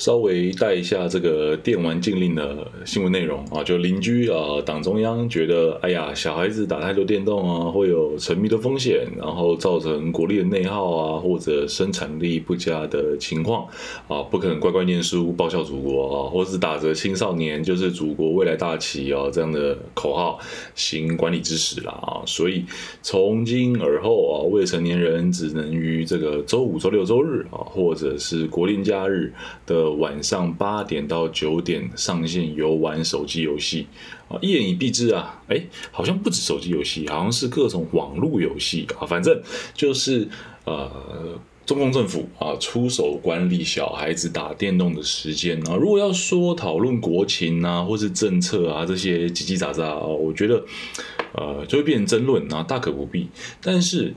稍微带一下这个电玩禁令的新闻内容啊，就邻居啊，党中央觉得，哎呀，小孩子打太多电动啊，会有沉迷的风险，然后造成国力的内耗啊，或者生产力不佳的情况啊，不可能乖乖念书报效祖国啊，或是打着青少年就是祖国未来大旗啊这样的口号行管理之实啦啊，所以从今而后啊，未成年人只能于这个周五、周六、周日啊，或者是国定假日的。晚上八点到九点上线游玩手机游戏啊，一言以蔽之啊，哎，好像不止手机游戏，好像是各种网络游戏啊，反正就是呃，中共政府啊出手管理小孩子打电动的时间啊。如果要说讨论国情啊，或是政策啊这些叽叽喳喳啊，我觉得呃就会变成争论啊，大可不必。但是。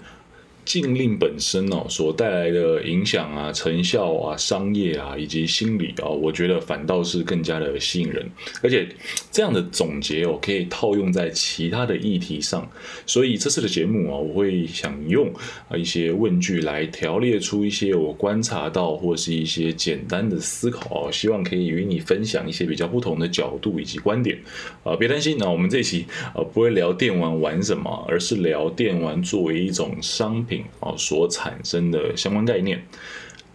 禁令本身哦所带来的影响啊、成效啊、商业啊以及心理啊，我觉得反倒是更加的吸引人。而且这样的总结哦，可以套用在其他的议题上。所以这次的节目啊，我会想用啊一些问句来条列出一些我观察到或是一些简单的思考，希望可以与你分享一些比较不同的角度以及观点。啊，别担心啊，我们这期啊不会聊电玩玩什么，而是聊电玩作为一种商品。啊，所产生的相关概念。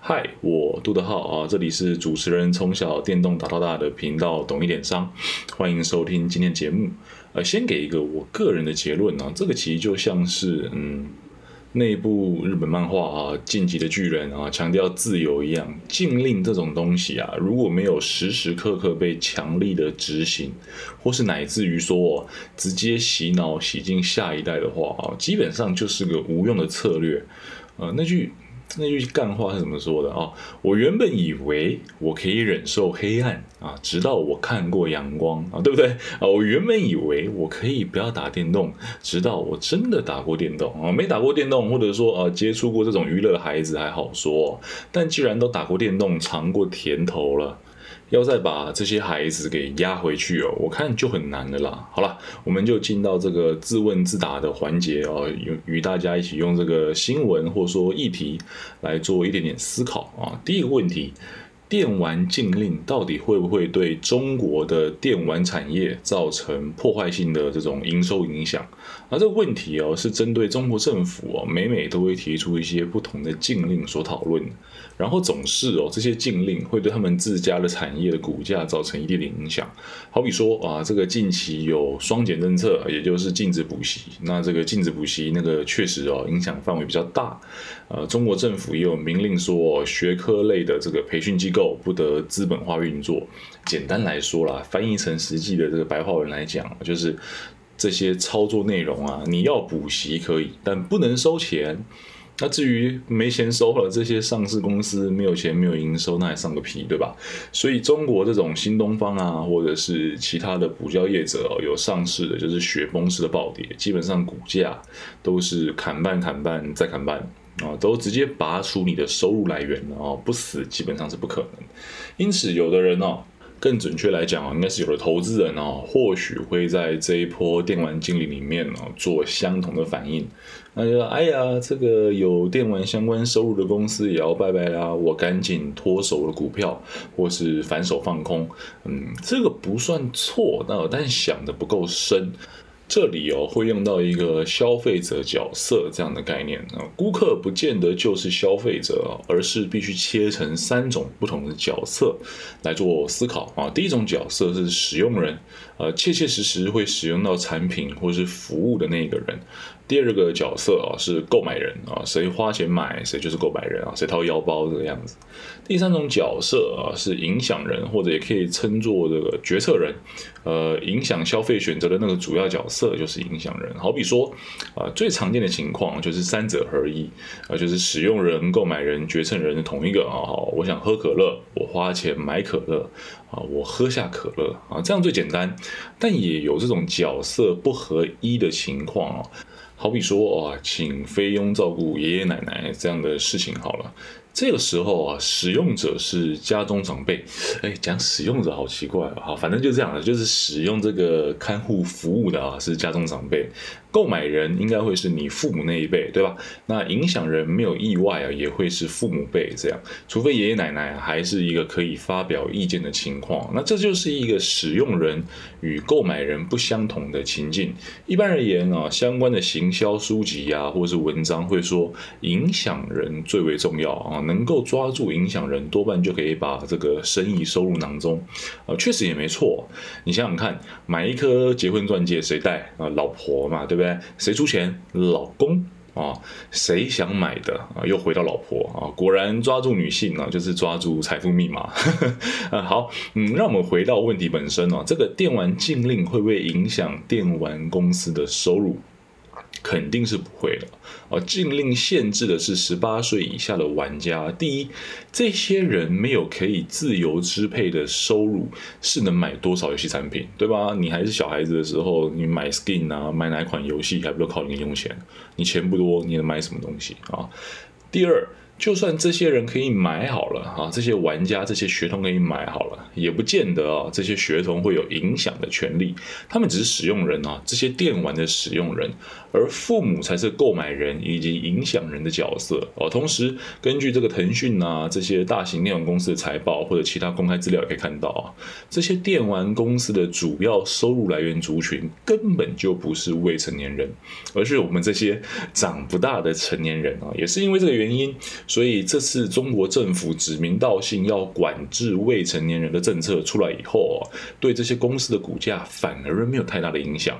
嗨，我杜德浩啊，这里是主持人从小电动打到大的频道，懂一点商，欢迎收听今天节目。呃，先给一个我个人的结论啊，这个其实就像是嗯。那部日本漫画啊，《晋级的巨人》啊，强调自由一样，禁令这种东西啊，如果没有时时刻刻被强力的执行，或是乃至于说直接洗脑洗进下一代的话啊，基本上就是个无用的策略。呃，那句。那句干话是怎么说的啊？我原本以为我可以忍受黑暗啊，直到我看过阳光啊，对不对啊？我原本以为我可以不要打电动，直到我真的打过电动啊。没打过电动，或者说啊接触过这种娱乐的孩子还好说，但既然都打过电动，尝过甜头了。要再把这些孩子给压回去哦，我看就很难的啦。好了，我们就进到这个自问自答的环节哦，与与大家一起用这个新闻或者说议题来做一点点思考啊。第一个问题。电玩禁令到底会不会对中国的电玩产业造成破坏性的这种营收影响？而这个问题哦，是针对中国政府哦，每每都会提出一些不同的禁令所讨论，然后总是哦，这些禁令会对他们自家的产业的股价造成一定的影响。好比说啊，这个近期有双减政策，也就是禁止补习，那这个禁止补习那个确实哦，影响范围比较大。呃，中国政府也有明令说，学科类的这个培训机构不得资本化运作。简单来说啦，翻译成实际的这个白话文来讲，就是这些操作内容啊，你要补习可以，但不能收钱。那至于没钱收了，这些上市公司没有钱没有营收，那还上个屁，对吧？所以中国这种新东方啊，或者是其他的补教业者哦有上市的，就是雪崩式的暴跌，基本上股价都是砍半砍半再砍半。啊，都直接拔除你的收入来源了哦，不死基本上是不可能。因此，有的人哦，更准确来讲啊，应该是有的投资人哦，或许会在这一波电玩经理里面哦，做相同的反应。那就说，哎呀，这个有电玩相关收入的公司也要拜拜啦，我赶紧脱手了股票，或是反手放空。嗯，这个不算错，那但想的不够深。这里哦会用到一个消费者角色这样的概念啊，顾客不见得就是消费者，而是必须切成三种不同的角色来做思考啊。第一种角色是使用人，呃，切切实实会使用到产品或是服务的那个人。第二个角色啊是购买人啊，谁花钱买谁就是购买人啊，谁掏腰包这个样子。第三种角色啊是影响人，或者也可以称作这个决策人，呃，影响消费选择的那个主要角色就是影响人。好比说啊，最常见的情况就是三者合一啊，就是使用人、购买人、决策人的同一个啊。我想喝可乐，我花钱买可乐啊，我喝下可乐啊，这样最简单。但也有这种角色不合一的情况啊。好比说啊，请菲佣照顾爷爷奶奶这样的事情好了。这个时候啊，使用者是家中长辈。哎，讲使用者好奇怪啊。反正就这样了，就是使用这个看护服务的啊是家中长辈。购买人应该会是你父母那一辈，对吧？那影响人没有意外啊，也会是父母辈这样，除非爷爷奶奶还是一个可以发表意见的情况，那这就是一个使用人与购买人不相同的情境。一般而言啊，相关的行销书籍啊，或是文章会说，影响人最为重要啊，能够抓住影响人，多半就可以把这个生意收入囊中。呃，确实也没错。你想想看，买一颗结婚钻戒谁戴啊？老婆嘛，对不对？谁出钱？老公啊？谁想买的啊？又回到老婆啊？果然抓住女性啊，就是抓住财富密码。啊，好，嗯，让我们回到问题本身哦，这个电玩禁令会不会影响电玩公司的收入？肯定是不会的啊！禁令限制的是十八岁以下的玩家。第一，这些人没有可以自由支配的收入，是能买多少游戏产品，对吧？你还是小孩子的时候，你买 skin 啊，买哪款游戏还不都靠零用钱？你钱不多，你能买什么东西啊？第二。就算这些人可以买好了啊，这些玩家、这些学童可以买好了，也不见得啊，这些学童会有影响的权利。他们只是使用人啊，这些电玩的使用人，而父母才是购买人以及影响人的角色哦。同时，根据这个腾讯啊这些大型电玩公司的财报或者其他公开资料也可以看到啊，这些电玩公司的主要收入来源族群根本就不是未成年人，而是我们这些长不大的成年人啊。也是因为这个原因。所以这次中国政府指名道姓要管制未成年人的政策出来以后啊，对这些公司的股价反而没有太大的影响。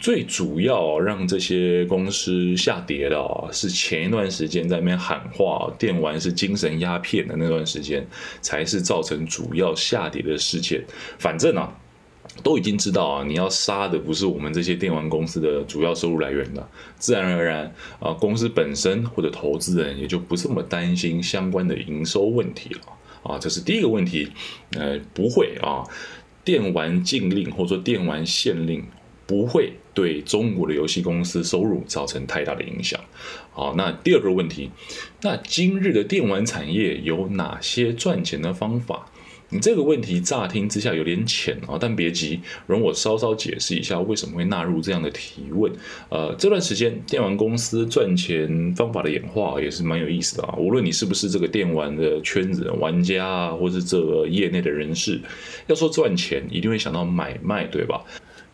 最主要让这些公司下跌的，是前一段时间在那边喊话电玩是精神鸦片的那段时间，才是造成主要下跌的事件。反正啊。都已经知道啊，你要杀的不是我们这些电玩公司的主要收入来源了，自然而然啊，公司本身或者投资人也就不这么担心相关的营收问题了啊，这是第一个问题，呃，不会啊，电玩禁令或者说电玩限令不会对中国的游戏公司收入造成太大的影响。好，那第二个问题，那今日的电玩产业有哪些赚钱的方法？你这个问题乍听之下有点浅啊，但别急，容我稍稍解释一下为什么会纳入这样的提问。呃，这段时间电玩公司赚钱方法的演化也是蛮有意思的啊。无论你是不是这个电玩的圈子玩家啊，或是这个业内的人士，要说赚钱，一定会想到买卖，对吧？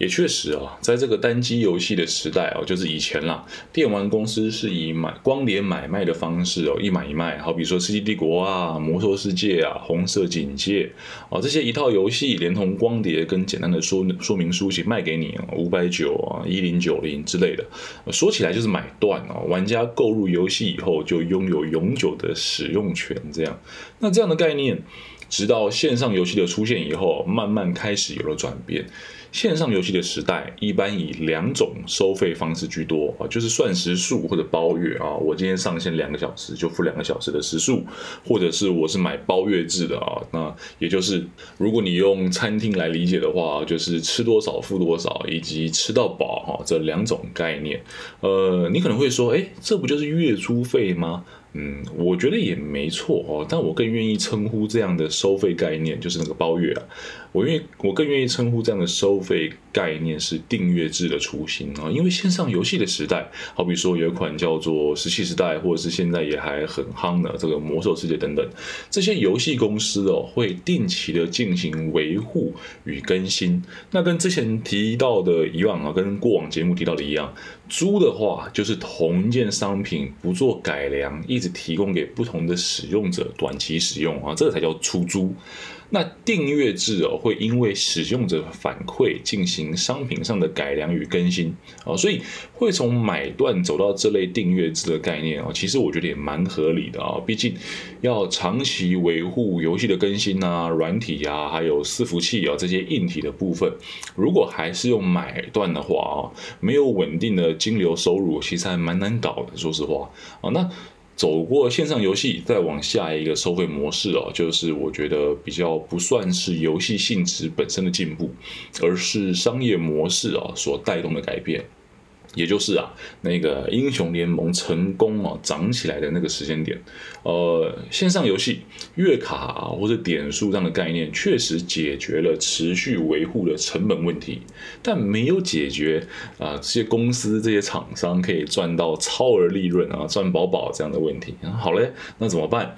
也确实啊，在这个单机游戏的时代啊，就是以前啦，电玩公司是以买光碟买卖的方式哦，一买一卖。好比说《世纪帝国》啊，《魔兽世界》啊，《红色警戒》啊，这些一套游戏连同光碟跟简单的说说明书一起卖给你，五百九啊，一零九零之类的。说起来就是买断哦，玩家购入游戏以后就拥有永久的使用权，这样。那这样的概念，直到线上游戏的出现以后，慢慢开始有了转变。线上游戏的时代，一般以两种收费方式居多啊，就是算时数或者包月啊。我今天上线两个小时就付两个小时的时数，或者是我是买包月制的啊。那也就是如果你用餐厅来理解的话，就是吃多少付多少，以及吃到饱哈这两种概念。呃，你可能会说，哎，这不就是月租费吗？嗯，我觉得也没错哦，但我更愿意称呼这样的收费概念就是那个包月啊。我愿意，我更愿意称呼这样的收费概念是订阅制的雏形啊。因为线上游戏的时代，好比说有一款叫做《石器时代》，或者是现在也还很夯的这个《魔兽世界》等等，这些游戏公司哦会定期的进行维护与更新。那跟之前提到的以往啊，跟过往节目提到的一样。租的话就是同一件商品不做改良，一直提供给不同的使用者短期使用啊，这才叫出租。那订阅制哦，会因为使用者反馈进行商品上的改良与更新啊，所以会从买断走到这类订阅制的概念啊，其实我觉得也蛮合理的啊，毕竟要长期维护游戏的更新啊、软体啊，还有伺服器啊这些硬体的部分，如果还是用买断的话啊，没有稳定的金流收入，其实还蛮难搞的，说实话啊，那。走过线上游戏，再往下一个收费模式哦，就是我觉得比较不算是游戏性质本身的进步，而是商业模式啊所带动的改变。也就是啊，那个英雄联盟成功哦涨起来的那个时间点，呃，线上游戏月卡或者点数这样的概念，确实解决了持续维护的成本问题，但没有解决啊这些公司这些厂商可以赚到超额利润啊赚饱饱这样的问题。好嘞，那怎么办？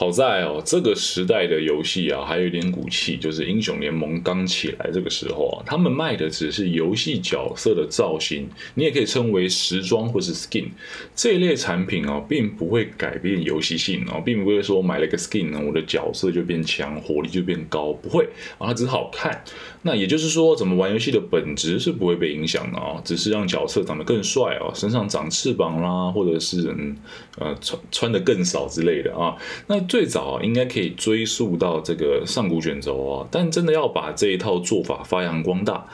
好在哦，这个时代的游戏啊，还有一点骨气，就是英雄联盟刚起来这个时候啊，他们卖的只是游戏角色的造型，你也可以称为时装或是 skin 这一类产品哦，并不会改变游戏性哦，并不会说买了个 skin 呢，我的角色就变强，火力就变高，不会啊，它只是好看。那也就是说，怎么玩游戏的本质是不会被影响的啊，只是让角色长得更帅哦，身上长翅膀啦，或者是嗯呃穿穿的更少之类的啊，那。最早应该可以追溯到这个上古卷轴啊，但真的要把这一套做法发扬光大，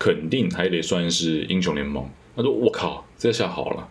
肯定还得算是英雄联盟。他说：“我靠，这下好了。”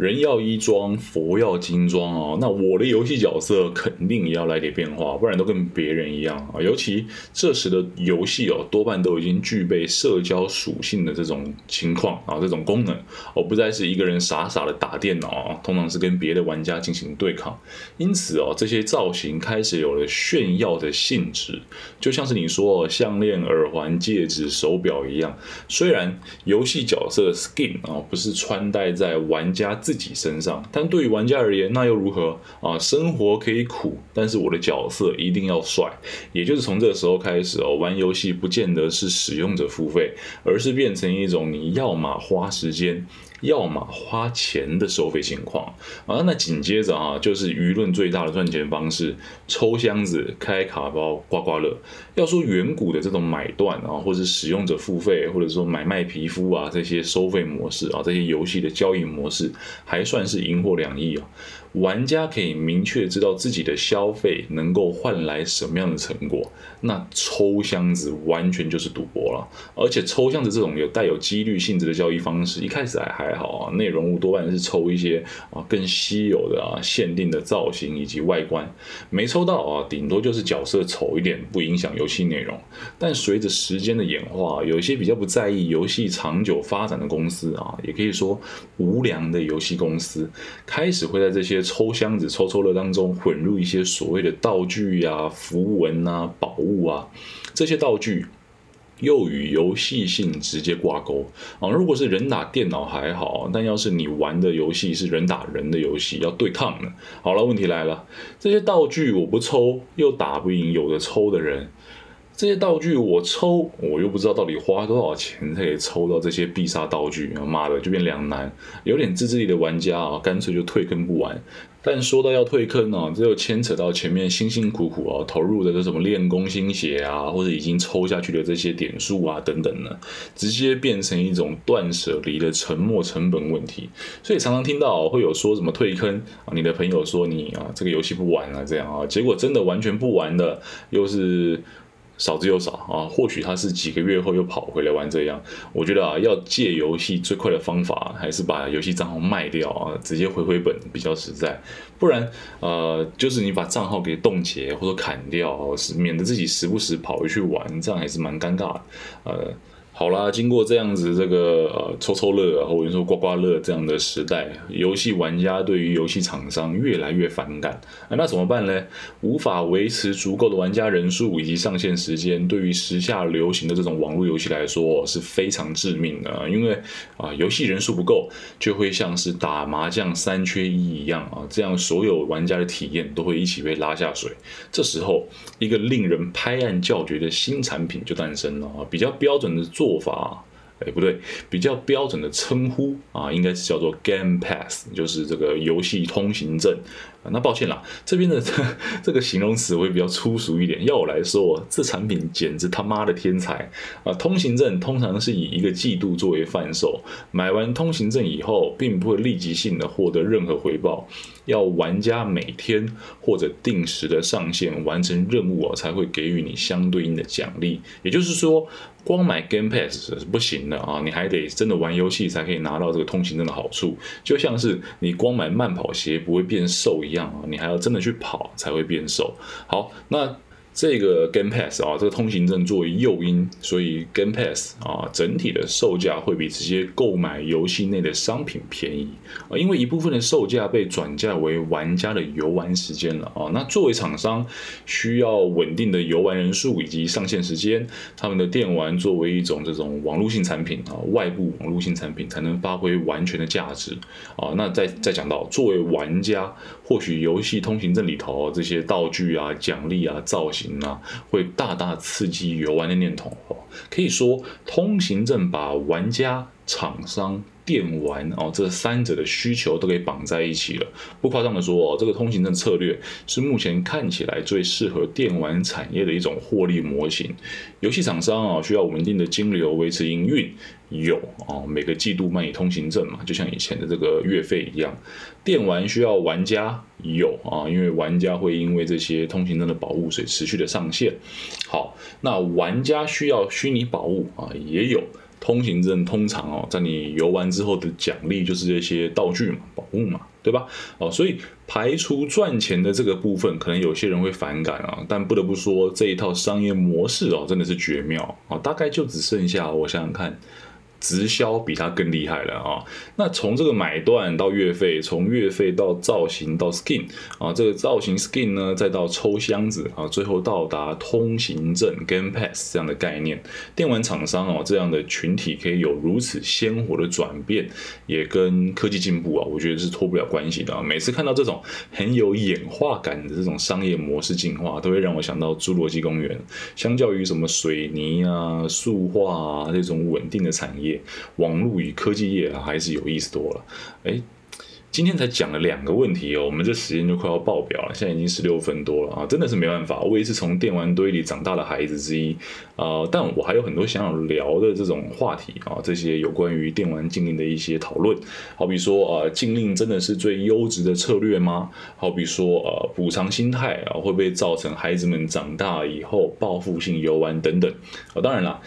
人要衣装，佛要金装哦。那我的游戏角色肯定也要来点变化，不然都跟别人一样啊。尤其这时的游戏哦，多半都已经具备社交属性的这种情况啊，这种功能哦，不再是一个人傻傻的打电脑啊，通常是跟别的玩家进行对抗。因此哦，这些造型开始有了炫耀的性质，就像是你说项链、耳环、戒指、手表一样。虽然游戏角色的 skin 啊，不是穿戴在玩家自自己身上，但对于玩家而言，那又如何啊？生活可以苦，但是我的角色一定要帅。也就是从这个时候开始哦，玩游戏不见得是使用者付费，而是变成一种你要么花时间。要么花钱的收费情况啊，那紧接着啊，就是舆论最大的赚钱方式——抽箱子、开卡包、刮刮乐。要说远古的这种买断啊，或者使用者付费，或者说买卖皮肤啊这些收费模式啊，这些游戏的交易模式，还算是赢货两亿啊。玩家可以明确知道自己的消费能够换来什么样的成果，那抽箱子完全就是赌博了。而且抽箱子这种有带有几率性质的交易方式，一开始还还好啊，内容物多半是抽一些啊更稀有的啊限定的造型以及外观，没抽到啊，顶多就是角色丑一点，不影响游戏内容。但随着时间的演化，有一些比较不在意游戏长久发展的公司啊，也可以说无良的游戏公司，开始会在这些。抽箱子、抽抽乐当中混入一些所谓的道具呀、符文啊、宝物啊，这些道具又与游戏性直接挂钩啊。如果是人打电脑还好，但要是你玩的游戏是人打人的游戏，要对抗呢？好了，问题来了，这些道具我不抽又打不赢有的抽的人。这些道具我抽，我又不知道到底花多少钱才可以抽到这些必杀道具，妈的就变两难。有点自制力的玩家啊，干脆就退坑不玩。但说到要退坑呢，这又牵扯到前面辛辛苦苦啊投入的这什么练功心血啊，或者已经抽下去的这些点数啊等等呢，直接变成一种断舍离的沉没成本问题。所以常常听到会有说什么退坑啊，你的朋友说你啊这个游戏不玩了这样啊，结果真的完全不玩的又是。少之又少啊，或许他是几个月后又跑回来玩这样。我觉得啊，要借游戏最快的方法还是把游戏账号卖掉啊，直接回回本比较实在。不然，呃，就是你把账号给冻结或者砍掉，是免得自己时不时跑回去玩，这样还是蛮尴尬的，呃。好啦，经过这样子这个呃抽抽乐或者说刮刮乐这样的时代，游戏玩家对于游戏厂商越来越反感啊。那怎么办呢？无法维持足够的玩家人数以及上线时间，对于时下流行的这种网络游戏来说是非常致命的啊。因为啊，游戏人数不够，就会像是打麻将三缺一一样啊，这样所有玩家的体验都会一起被拉下水。这时候，一个令人拍案叫绝的新产品就诞生了啊，比较标准的做。做法，哎，不对，比较标准的称呼啊，应该是叫做 Game Pass，就是这个游戏通行证。那抱歉啦，这边的 这个形容词会比较粗俗一点。要我来说，这产品简直他妈的天才啊！通行证通常是以一个季度作为贩售，买完通行证以后，并不会立即性的获得任何回报，要玩家每天或者定时的上线完成任务啊，才会给予你相对应的奖励。也就是说，光买 Game Pass 是不行的啊，你还得真的玩游戏才可以拿到这个通行证的好处。就像是你光买慢跑鞋不会变瘦一。一样啊，你还要真的去跑才会变瘦。好，那这个 Game Pass 啊，这个通行证作为诱因，所以 Game Pass 啊，整体的售价会比直接购买游戏内的商品便宜啊，因为一部分的售价被转嫁为玩家的游玩时间了啊。那作为厂商，需要稳定的游玩人数以及上线时间，他们的电玩作为一种这种网络性产品啊，外部网络性产品才能发挥完全的价值啊。那再再讲到作为玩家，或许游戏通行证里头这些道具啊、奖励啊、造型。啊，会大大刺激游玩的念头。可以说，通行证把玩家、厂商、电玩哦这三者的需求都给绑在一起了。不夸张的说哦，这个通行证策略是目前看起来最适合电玩产业的一种获利模型。游戏厂商啊，需要稳定的金流维持营运。有啊，每个季度卖你通行证嘛，就像以前的这个月费一样。电玩需要玩家有啊，因为玩家会因为这些通行证的宝物，所以持续的上线。好，那玩家需要虚拟宝物啊，也有通行证。通常哦，在你游玩之后的奖励就是这些道具嘛、宝物嘛，对吧？哦，所以排除赚钱的这个部分，可能有些人会反感啊。但不得不说，这一套商业模式哦，真的是绝妙啊。大概就只剩下我想想看。直销比它更厉害了啊！那从这个买断到月费，从月费到造型到 skin 啊，这个造型 skin 呢，再到抽箱子啊，最后到达通行证 game pass 这样的概念，电玩厂商哦这样的群体可以有如此鲜活的转变，也跟科技进步啊，我觉得是脱不了关系的啊。每次看到这种很有演化感的这种商业模式进化，都会让我想到侏罗纪公园。相较于什么水泥啊、塑化啊这种稳定的产业。网络与科技业啊，还是有意思多了。哎，今天才讲了两个问题哦，我们这时间就快要爆表了，现在已经十六分多了啊，真的是没办法。我也是从电玩堆里长大的孩子之一啊，但我还有很多想要聊的这种话题啊，这些有关于电玩禁令的一些讨论，好比说啊，禁令真的是最优质的策略吗？好比说呃，补偿心态啊，会不会造成孩子们长大以后报复性游玩等等啊？当然了。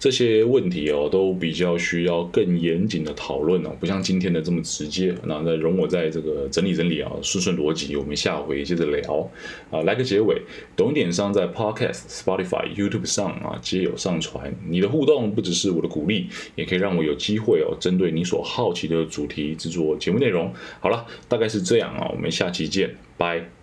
这些问题哦，都比较需要更严谨的讨论哦，不像今天的这么直接。那那容我在这个整理整理啊，顺顺逻辑，我们下回接着聊啊。来个结尾，懂点商在 Podcast、Spotify、YouTube 上啊皆有上传。你的互动不只是我的鼓励，也可以让我有机会哦，针对你所好奇的主题制作节目内容。好了，大概是这样啊，我们下期见，拜。